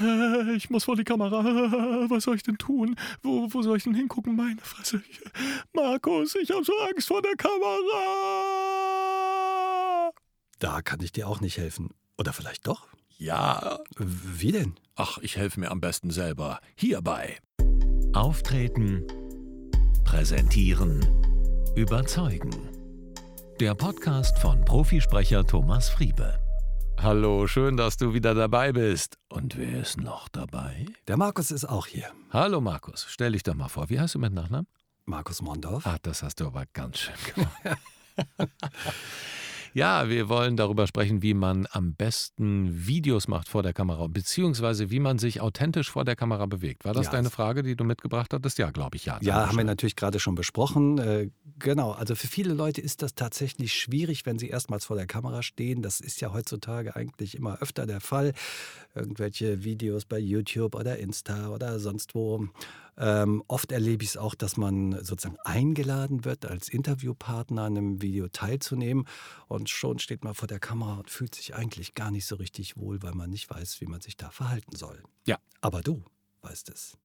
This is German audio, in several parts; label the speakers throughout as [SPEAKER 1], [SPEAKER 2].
[SPEAKER 1] Äh, Ich muss vor die Kamera. Äh, Was soll ich denn tun? Wo, wo soll ich denn hingucken? Meine Fresse. Ich, Markus, ich habe so Angst vor der Kamera.
[SPEAKER 2] Da kann ich dir auch nicht helfen. Oder vielleicht doch?
[SPEAKER 1] Ja,
[SPEAKER 2] Wie denn?
[SPEAKER 1] ach, ich helfe mir am besten selber. Hierbei.
[SPEAKER 3] Auftreten, präsentieren, überzeugen. Der Podcast von Profisprecher Thomas Friebe.
[SPEAKER 1] Hallo, schön, dass du wieder dabei bist. Und wer ist noch dabei?
[SPEAKER 2] Der Markus ist auch hier.
[SPEAKER 1] Hallo Markus, stell dich doch mal vor. Wie heißt du mit Nachnamen?
[SPEAKER 2] Markus Mondorf.
[SPEAKER 1] Ah, das hast du aber ganz schön gemacht. Ja, wir wollen darüber sprechen, wie man am besten Videos macht vor der Kamera, beziehungsweise wie man sich authentisch vor der Kamera bewegt. War das
[SPEAKER 2] Ja.
[SPEAKER 1] deine Frage, die du mitgebracht hattest? Ja, glaube ich, ja.
[SPEAKER 2] Ja, haben wir natürlich gerade schon besprochen. Äh, genau, also für viele Leute ist das tatsächlich schwierig, wenn sie erstmals vor der Kamera stehen. Das ist ja heutzutage eigentlich immer öfter der Fall. Irgendwelche Videos bei YouTube oder Insta oder sonst wo. Ähm, oft erlebe ich es auch, dass man sozusagen eingeladen wird, als Interviewpartner an einem Video teilzunehmen. Und schon steht man vor der Kamera und fühlt sich eigentlich gar nicht so richtig wohl, weil man nicht weiß, wie man sich da verhalten soll.
[SPEAKER 1] Ja.
[SPEAKER 2] Aber du weißt es.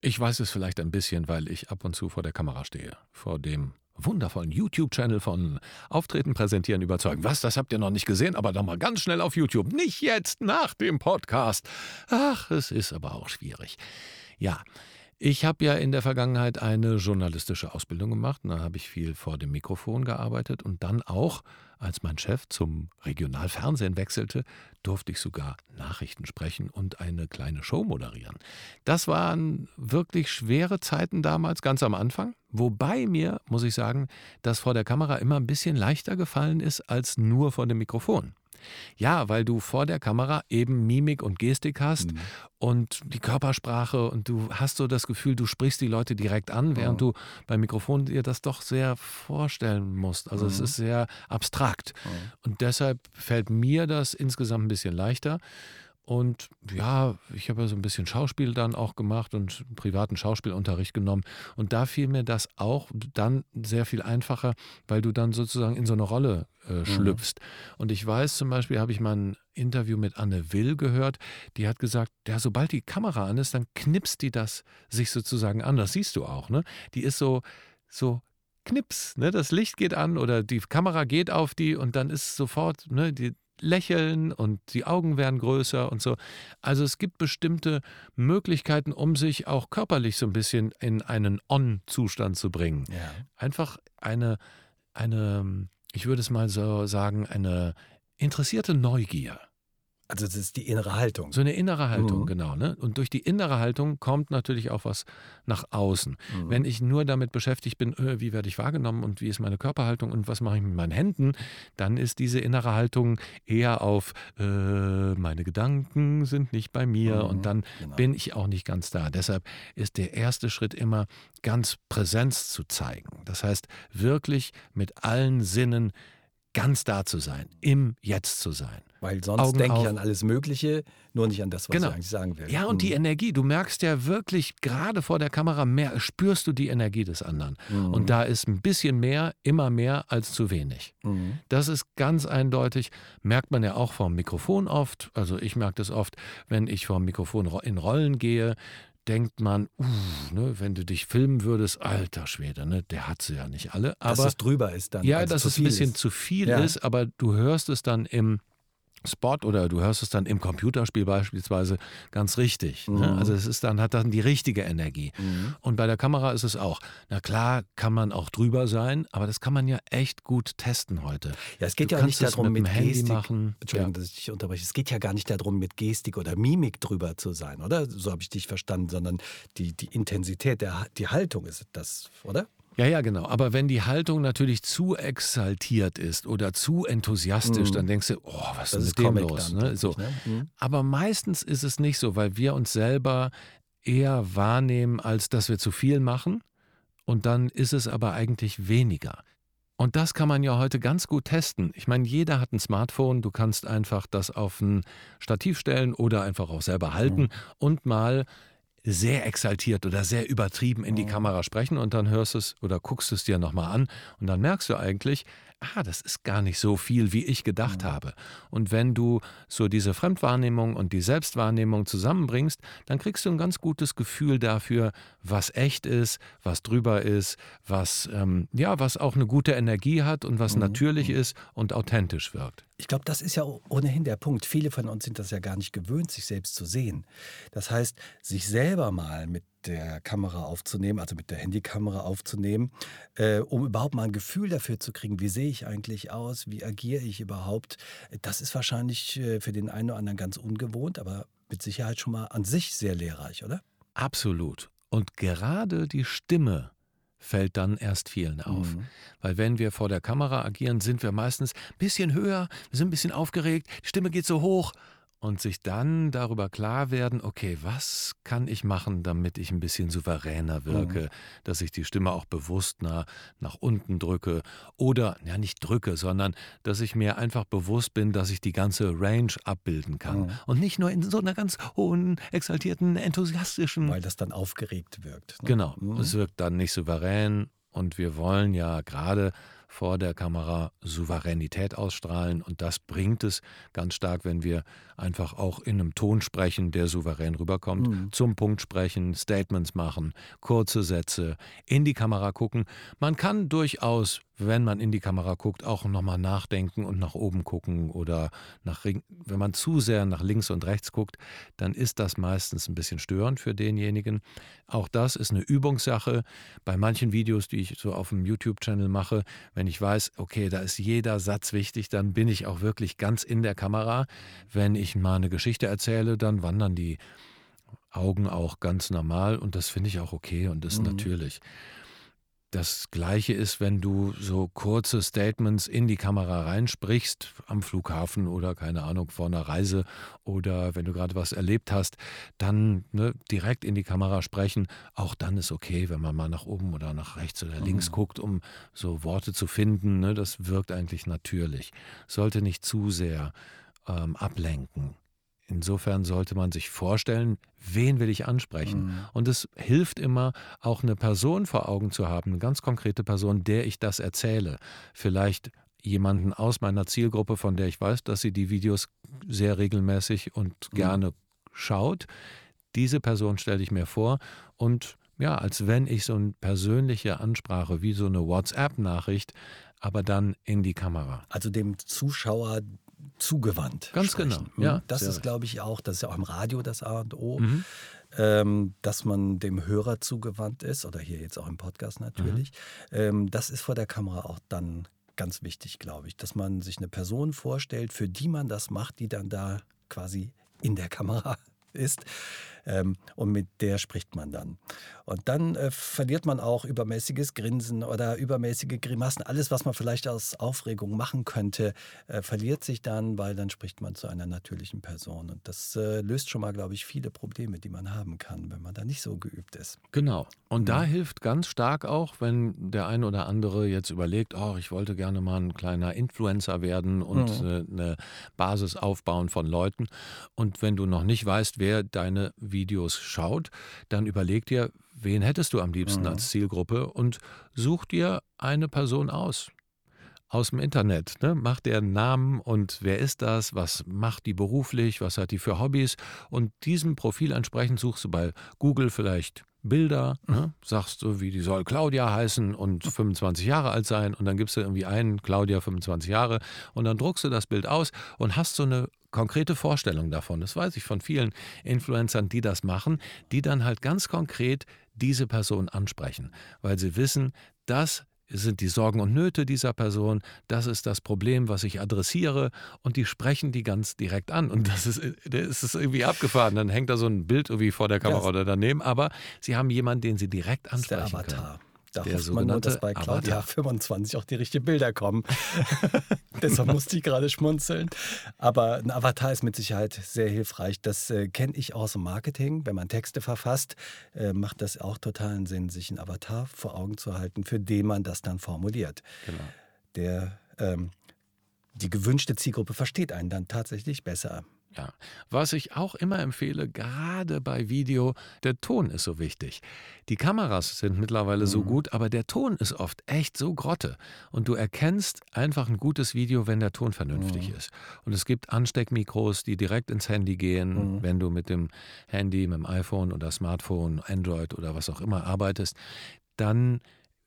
[SPEAKER 1] Ich weiß es vielleicht ein bisschen, weil ich ab und zu vor der Kamera stehe. Vor dem wundervollen YouTube-Channel von Auftreten, Präsentieren, Überzeugen. Was, das habt ihr noch nicht gesehen? Aber doch mal ganz schnell auf YouTube. Nicht jetzt, nach dem Podcast. Ach, es ist aber auch schwierig. Ja, ich habe ja in der Vergangenheit eine journalistische Ausbildung gemacht. Da habe ich viel vor dem Mikrofon gearbeitet und dann auch, als mein Chef zum Regionalfernsehen wechselte, durfte ich sogar Nachrichten sprechen und eine kleine Show moderieren. Das waren wirklich schwere Zeiten damals, ganz am Anfang. Wobei mir, muss ich sagen, das vor der Kamera immer ein bisschen leichter gefallen ist als nur vor dem Mikrofon. Ja, weil du vor der Kamera eben Mimik und Gestik hast und die Körpersprache und du hast so das Gefühl, du sprichst die Leute direkt an, während du beim Mikrofon dir das doch sehr vorstellen musst. Also es ist sehr abstrakt. Und deshalb fällt mir das insgesamt ein bisschen leichter. Und ja, ich habe ja so ein bisschen Schauspiel dann auch gemacht und privaten Schauspielunterricht genommen. Und da fiel mir das auch dann sehr viel einfacher, weil du dann sozusagen in so eine Rolle äh, schlüpfst. Und ich weiß zum Beispiel, habe ich mal ein Interview mit Anne Will gehört, die hat gesagt, ja, sobald die Kamera an ist, dann knipst die das sich sozusagen an. Das siehst du auch, ne? Die ist so, so Knips, ne? Das Licht geht an oder die Kamera geht auf die und dann ist sofort, ne, die lächeln und die Augen werden größer und so. Also es gibt bestimmte Möglichkeiten, um sich auch körperlich so ein bisschen in einen On-Zustand zu bringen.
[SPEAKER 2] Ja.
[SPEAKER 1] Einfach eine, eine, ich würde es mal so sagen, eine interessierte Neugier.
[SPEAKER 2] Also das ist die innere Haltung.
[SPEAKER 1] So eine innere Haltung,
[SPEAKER 2] Mhm.
[SPEAKER 1] genau. Ne? Und durch die innere Haltung kommt natürlich auch was nach außen.
[SPEAKER 2] Mhm.
[SPEAKER 1] Wenn ich nur damit beschäftigt bin, äh, wie werde ich wahrgenommen und wie ist meine Körperhaltung und was mache ich mit meinen Händen, dann ist diese innere Haltung eher auf, äh, meine Gedanken sind nicht bei mir
[SPEAKER 2] Mhm,
[SPEAKER 1] und dann
[SPEAKER 2] genau.
[SPEAKER 1] bin ich auch nicht ganz da. Deshalb ist der erste Schritt immer, ganz Präsenz zu zeigen. Das heißt, wirklich mit allen Sinnen ganz da zu sein, im Jetzt zu sein.
[SPEAKER 2] Weil sonst
[SPEAKER 1] Augen
[SPEAKER 2] denke ich an alles Mögliche, nur nicht an das, was
[SPEAKER 1] Genau.
[SPEAKER 2] ich eigentlich sagen will.
[SPEAKER 1] Ja, und die
[SPEAKER 2] Mhm.
[SPEAKER 1] Energie, du merkst ja wirklich, gerade vor der Kamera mehr, spürst du die Energie des anderen. Und da ist ein bisschen mehr, immer mehr als zu wenig.
[SPEAKER 2] Mhm.
[SPEAKER 1] Das ist ganz eindeutig, merkt man ja auch vom Mikrofon oft. Also ich merke das oft, wenn ich vom Mikrofon ro- in Rollen gehe, denkt man, uh, ne, wenn du dich filmen würdest, alter Schwede, ne, der hat sie ja nicht alle.
[SPEAKER 2] Dass
[SPEAKER 1] Aber
[SPEAKER 2] es drüber ist dann.
[SPEAKER 1] ja, dass es ein bisschen
[SPEAKER 2] ist.
[SPEAKER 1] zu viel
[SPEAKER 2] Ja.
[SPEAKER 1] ist, aber du hörst es dann im Spot oder du hörst es dann im Computerspiel beispielsweise ganz richtig. Ne?
[SPEAKER 2] Mhm.
[SPEAKER 1] Also es ist dann, hat dann die richtige Energie. Und bei der Kamera ist es auch. Na klar, kann man auch drüber sein, aber das kann man ja echt gut testen heute.
[SPEAKER 2] Ja, es geht
[SPEAKER 1] Du
[SPEAKER 2] ja auch nicht darum,
[SPEAKER 1] mit
[SPEAKER 2] mit,
[SPEAKER 1] Handy
[SPEAKER 2] Gestik.
[SPEAKER 1] machen.
[SPEAKER 2] Entschuldigung,
[SPEAKER 1] Ja.
[SPEAKER 2] dass ich dich unterbreche. Es geht ja gar nicht darum, mit Gestik oder Mimik drüber zu sein, oder? So habe ich dich verstanden, sondern die, die Intensität, der, die Haltung ist das, oder?
[SPEAKER 1] Ja, ja, genau. Aber wenn die Haltung natürlich zu exaltiert ist oder zu enthusiastisch,
[SPEAKER 2] Mhm.
[SPEAKER 1] dann denkst du, oh, was ist
[SPEAKER 2] Das
[SPEAKER 1] denn
[SPEAKER 2] ist
[SPEAKER 1] mit dem
[SPEAKER 2] Comic
[SPEAKER 1] los? Ne? So.
[SPEAKER 2] ne? Mhm.
[SPEAKER 1] Aber meistens ist es nicht so, weil wir uns selber eher wahrnehmen, als dass wir zu viel machen. Und dann ist es aber eigentlich weniger. Und das kann man ja heute ganz gut testen. Ich meine, jeder hat ein Smartphone. Du kannst einfach das auf ein Stativ stellen oder einfach auch selber halten und mal sehr exaltiert oder sehr übertrieben in die Kamera sprechen und dann hörst es oder guckst es dir nochmal an und dann merkst du eigentlich, ah, das ist gar nicht so viel, wie ich gedacht mhm. habe. Und wenn du so diese Fremdwahrnehmung und die Selbstwahrnehmung zusammenbringst, dann kriegst du ein ganz gutes Gefühl dafür, was echt ist, was drüber ist, was, ähm, ja, was auch eine gute Energie hat und was mhm. natürlich mhm. ist und authentisch wirkt.
[SPEAKER 2] Ich glaube, das ist ja ohnehin der Punkt. Viele von uns sind das ja gar nicht gewöhnt, sich selbst zu sehen. Das heißt, sich selber mal mit der Kamera aufzunehmen, also mit der Handykamera aufzunehmen, äh, um überhaupt mal ein Gefühl dafür zu kriegen, wie sehe ich eigentlich aus, wie agiere ich überhaupt. Das ist wahrscheinlich äh, für den einen oder anderen ganz ungewohnt, aber mit Sicherheit schon mal an sich sehr lehrreich, oder?
[SPEAKER 1] Absolut. Und gerade die Stimme fällt dann erst vielen auf. Mhm. Weil wenn wir vor der Kamera agieren, sind wir meistens ein bisschen höher, wir sind ein bisschen aufgeregt, die Stimme geht so hoch und sich dann darüber klar werden, okay, was kann ich machen, damit ich ein bisschen souveräner wirke, mhm. dass ich die Stimme auch bewusst nach, nach unten drücke oder, ja nicht drücke, sondern dass ich mir einfach bewusst bin, dass ich die ganze Range abbilden kann mhm. und nicht nur in so einer ganz hohen, exaltierten, enthusiastischen...
[SPEAKER 2] Weil das dann aufgeregt wirkt.
[SPEAKER 1] Ne? Genau, mhm. es wirkt dann nicht souverän und wir wollen ja gerade vor der Kamera Souveränität ausstrahlen. Und das bringt es ganz stark, wenn wir einfach auch in einem Ton sprechen, der souverän rüberkommt. Mhm. Zum Punkt sprechen, Statements machen, kurze Sätze, in die Kamera gucken. Man kann durchaus wenn man in die Kamera guckt, auch nochmal nachdenken und nach oben gucken oder nach, wenn man zu sehr nach links und rechts guckt, dann ist das meistens ein bisschen störend für denjenigen. Auch das ist eine Übungssache. Bei manchen Videos, die ich so auf dem YouTube-Channel mache, wenn ich weiß, okay, da ist jeder Satz wichtig, dann bin ich auch wirklich ganz in der Kamera. Wenn ich mal eine Geschichte erzähle, dann wandern die Augen auch ganz normal und das finde ich auch okay und ist mhm. natürlich. Das gleiche ist, wenn du so kurze Statements in die Kamera reinsprichst, am Flughafen oder keine Ahnung, vor einer Reise oder wenn du gerade was erlebt hast, dann ne, direkt in die Kamera sprechen. Auch dann ist okay, wenn man mal nach oben oder nach rechts oder links mhm. guckt, um so Worte zu finden. Ne, das wirkt eigentlich natürlich. Sollte nicht zu sehr ähm, ablenken. Insofern sollte man sich vorstellen, wen will ich ansprechen. Mhm. Und es hilft immer, auch eine Person vor Augen zu haben, eine ganz konkrete Person, der ich das erzähle. Vielleicht jemanden aus meiner Zielgruppe, von der ich weiß, dass sie die Videos sehr regelmäßig und mhm. gerne schaut. Diese Person stelle ich mir vor und ja, als wenn ich so eine persönliche Ansprache wie so eine WhatsApp-Nachricht, aber dann in die Kamera.
[SPEAKER 2] Also dem Zuschauer zugewandt.
[SPEAKER 1] Ganz
[SPEAKER 2] sprechen.
[SPEAKER 1] genau. Hm? Ja,
[SPEAKER 2] das ist, glaube ich, auch, das ist ja auch im Radio das A und O, mhm. ähm, dass man dem Hörer zugewandt ist oder hier jetzt auch im Podcast natürlich. Mhm. Ähm, das ist vor der Kamera auch dann ganz wichtig, glaube ich, dass man sich eine Person vorstellt, für die man das macht, die dann da quasi in der Kamera ist. Ähm, und mit der spricht man dann. Und dann äh, verliert man auch übermäßiges Grinsen oder übermäßige Grimassen. Alles, was man vielleicht aus Aufregung machen könnte, äh, verliert sich dann, weil dann spricht man zu einer natürlichen Person. Und das äh, löst schon mal, glaube ich, viele Probleme, die man haben kann, wenn man da nicht so geübt ist.
[SPEAKER 1] Genau. Und mhm. da hilft ganz stark auch, wenn der eine oder andere jetzt überlegt, oh, ich wollte gerne mal ein kleiner Influencer werden und mhm. eine Basis aufbauen von Leuten. Und wenn du noch nicht weißt, wer deine Videos schaut, dann überleg dir, wen hättest du am liebsten mhm. als Zielgruppe und such dir eine Person aus. Aus dem Internet. Ne? Mach deren Namen und wer ist das, was macht die beruflich, was hat die für Hobbys und diesem Profil entsprechend suchst du bei Google vielleicht Bilder, ne? sagst du, wie die soll Claudia heißen und 25 Jahre alt sein und dann gibst du irgendwie einen, Claudia 25 Jahre und dann druckst du das Bild aus und hast so eine konkrete Vorstellung davon. Das weiß ich von vielen Influencern, die das machen, die dann halt ganz konkret diese Person ansprechen, weil sie wissen, das sind die Sorgen und Nöte dieser Person, das ist das Problem, was ich adressiere und die sprechen die ganz direkt an und das ist, das ist irgendwie abgefahren. Dann hängt da so ein Bild irgendwie vor der Kamera oder daneben, aber sie haben jemanden, den sie direkt ansprechen
[SPEAKER 2] das ist der
[SPEAKER 1] Avatar.
[SPEAKER 2] können. Da der hofft man nur, dass bei Claudia Avatar. 25 auch die richtigen Bilder kommen. Deshalb musste ich gerade schmunzeln. Aber ein Avatar ist mit Sicherheit sehr hilfreich. Das äh, kenne ich aus dem Marketing. Wenn man Texte verfasst, äh, macht das auch totalen Sinn, sich einen Avatar vor Augen zu halten, für den man das dann formuliert. Genau. Der ähm, die gewünschte Zielgruppe versteht einen dann tatsächlich besser
[SPEAKER 1] Ja, was ich auch immer empfehle, gerade bei Video, der Ton ist so wichtig. Die Kameras sind mittlerweile so
[SPEAKER 2] Mhm.
[SPEAKER 1] gut, aber der Ton ist oft echt so grotte. Und du erkennst einfach ein gutes Video, wenn der Ton vernünftig
[SPEAKER 2] Mhm.
[SPEAKER 1] ist. Und es gibt Ansteckmikros, die direkt ins Handy gehen,
[SPEAKER 2] Mhm.
[SPEAKER 1] wenn du mit dem Handy, mit dem iPhone oder Smartphone, Android oder was auch immer arbeitest. Dann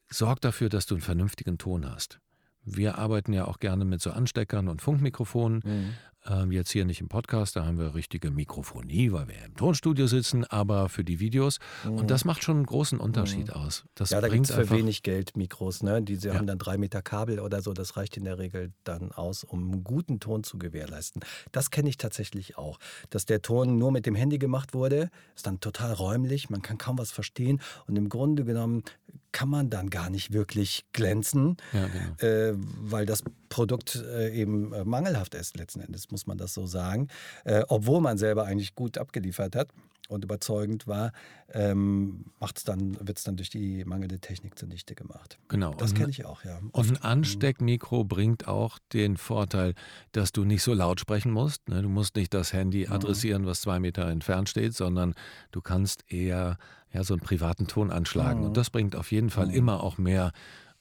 [SPEAKER 1] sorg dafür, dass du einen vernünftigen Ton hast. Wir arbeiten ja auch gerne mit so Ansteckern und Funkmikrofonen.
[SPEAKER 2] Mhm.
[SPEAKER 1] Ähm, jetzt hier nicht im Podcast, da haben wir richtige Mikrofonie, weil wir im Tonstudio sitzen, aber für die Videos. Und das macht schon einen großen Unterschied aus. Das
[SPEAKER 2] Mhm. Ja, da gibt es für wenig Geld Mikros. Ne? Die sie
[SPEAKER 1] Ja.
[SPEAKER 2] haben dann drei Meter Kabel oder so. Das reicht in der Regel dann aus, um einen guten Ton zu gewährleisten. Das kenne ich tatsächlich auch. Dass der Ton nur mit dem Handy gemacht wurde, ist dann total räumlich. Man kann kaum was verstehen. Und im Grunde genommen kann man dann gar nicht wirklich glänzen,
[SPEAKER 1] Ja, genau.
[SPEAKER 2] äh, weil das Produkt äh, eben äh, mangelhaft ist, letzten Endes, muss man das so sagen. Äh, obwohl man selber eigentlich gut abgeliefert hat und überzeugend war, ähm, wird es dann durch die mangelnde Technik zunichte gemacht.
[SPEAKER 1] genau.
[SPEAKER 2] Das kenne ich auch, ja.
[SPEAKER 1] Und ein Ansteckmikro bringt auch den Vorteil, dass du nicht so laut sprechen musst. ne? Du musst nicht das Handy
[SPEAKER 2] Mhm.
[SPEAKER 1] adressieren, was zwei Meter entfernt steht, sondern du kannst eher ja, so einen privaten Ton anschlagen.
[SPEAKER 2] Mhm.
[SPEAKER 1] Und das bringt auf jeden Fall
[SPEAKER 2] Mhm.
[SPEAKER 1] immer auch mehr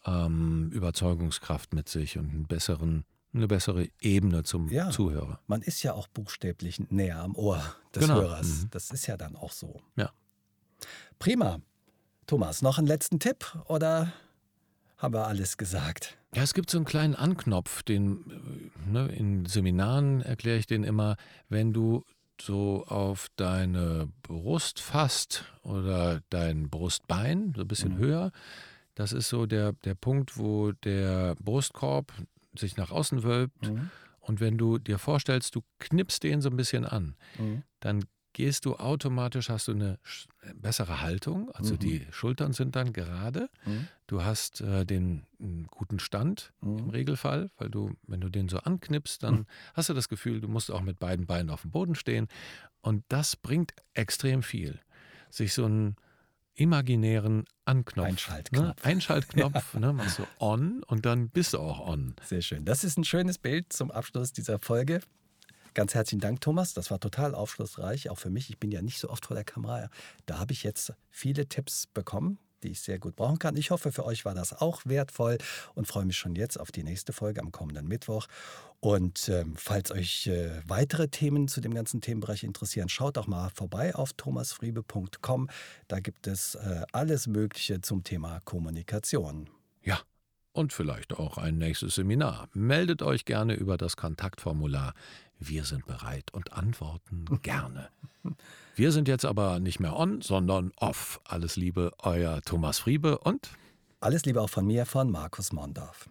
[SPEAKER 1] ähm, Überzeugungskraft mit sich und einen besseren, eine bessere Ebene zum
[SPEAKER 2] Ja.
[SPEAKER 1] Zuhörer.
[SPEAKER 2] Man ist ja auch buchstäblich näher am Ohr des
[SPEAKER 1] Genau.
[SPEAKER 2] Hörers.
[SPEAKER 1] Mhm.
[SPEAKER 2] Das ist ja dann auch so.
[SPEAKER 1] Ja.
[SPEAKER 2] Prima. Thomas, noch einen letzten Tipp oder haben wir alles gesagt?
[SPEAKER 1] Ja, es gibt so einen kleinen Anknopf, den äh, ne, in Seminaren erkläre ich den immer, wenn du so auf deine Brust fasst oder dein Brustbein, so ein bisschen
[SPEAKER 2] Mhm.
[SPEAKER 1] höher. Das ist so der, der Punkt, wo der Brustkorb sich nach außen wölbt.
[SPEAKER 2] Mhm.
[SPEAKER 1] Und wenn du dir vorstellst, du knippst den so ein bisschen an,
[SPEAKER 2] Mhm.
[SPEAKER 1] dann gehst du automatisch, hast du eine sch- bessere Haltung. Also
[SPEAKER 2] Mhm.
[SPEAKER 1] die Schultern sind dann gerade.
[SPEAKER 2] Mhm.
[SPEAKER 1] Du hast äh, den einen guten Stand im
[SPEAKER 2] Mhm.
[SPEAKER 1] Regelfall, weil du, wenn du den so anknippst, dann hast du das Gefühl, du musst auch mit beiden Beinen auf dem Boden stehen. Und das bringt extrem viel. Sich so einen imaginären Anknopf,
[SPEAKER 2] Einschaltknopf.
[SPEAKER 1] Ne? Einschaltknopf, ne? machst du on und dann bist du auch on.
[SPEAKER 2] Sehr schön. Das ist ein schönes Bild zum Abschluss dieser Folge. Ganz herzlichen Dank, Thomas. Das war total aufschlussreich, auch für mich. Ich bin ja nicht so oft vor der Kamera. Da habe ich jetzt viele Tipps bekommen, die ich sehr gut brauchen kann. Ich hoffe, für euch war das auch wertvoll und freue mich schon jetzt auf die nächste Folge am kommenden Mittwoch. Und ähm, falls euch äh, weitere Themen zu dem ganzen Themenbereich interessieren, schaut doch mal vorbei auf thomasfriebe.com. Da gibt es äh, alles Mögliche zum Thema Kommunikation.
[SPEAKER 1] Ja, und vielleicht auch ein nächstes Seminar. Meldet euch gerne über das Kontaktformular. Wir sind bereit und antworten gerne. Wir sind jetzt aber nicht mehr on, sondern off. Alles Liebe, euer Thomas Friebe und
[SPEAKER 2] Alles Liebe auch von mir, von Markus Mondorf.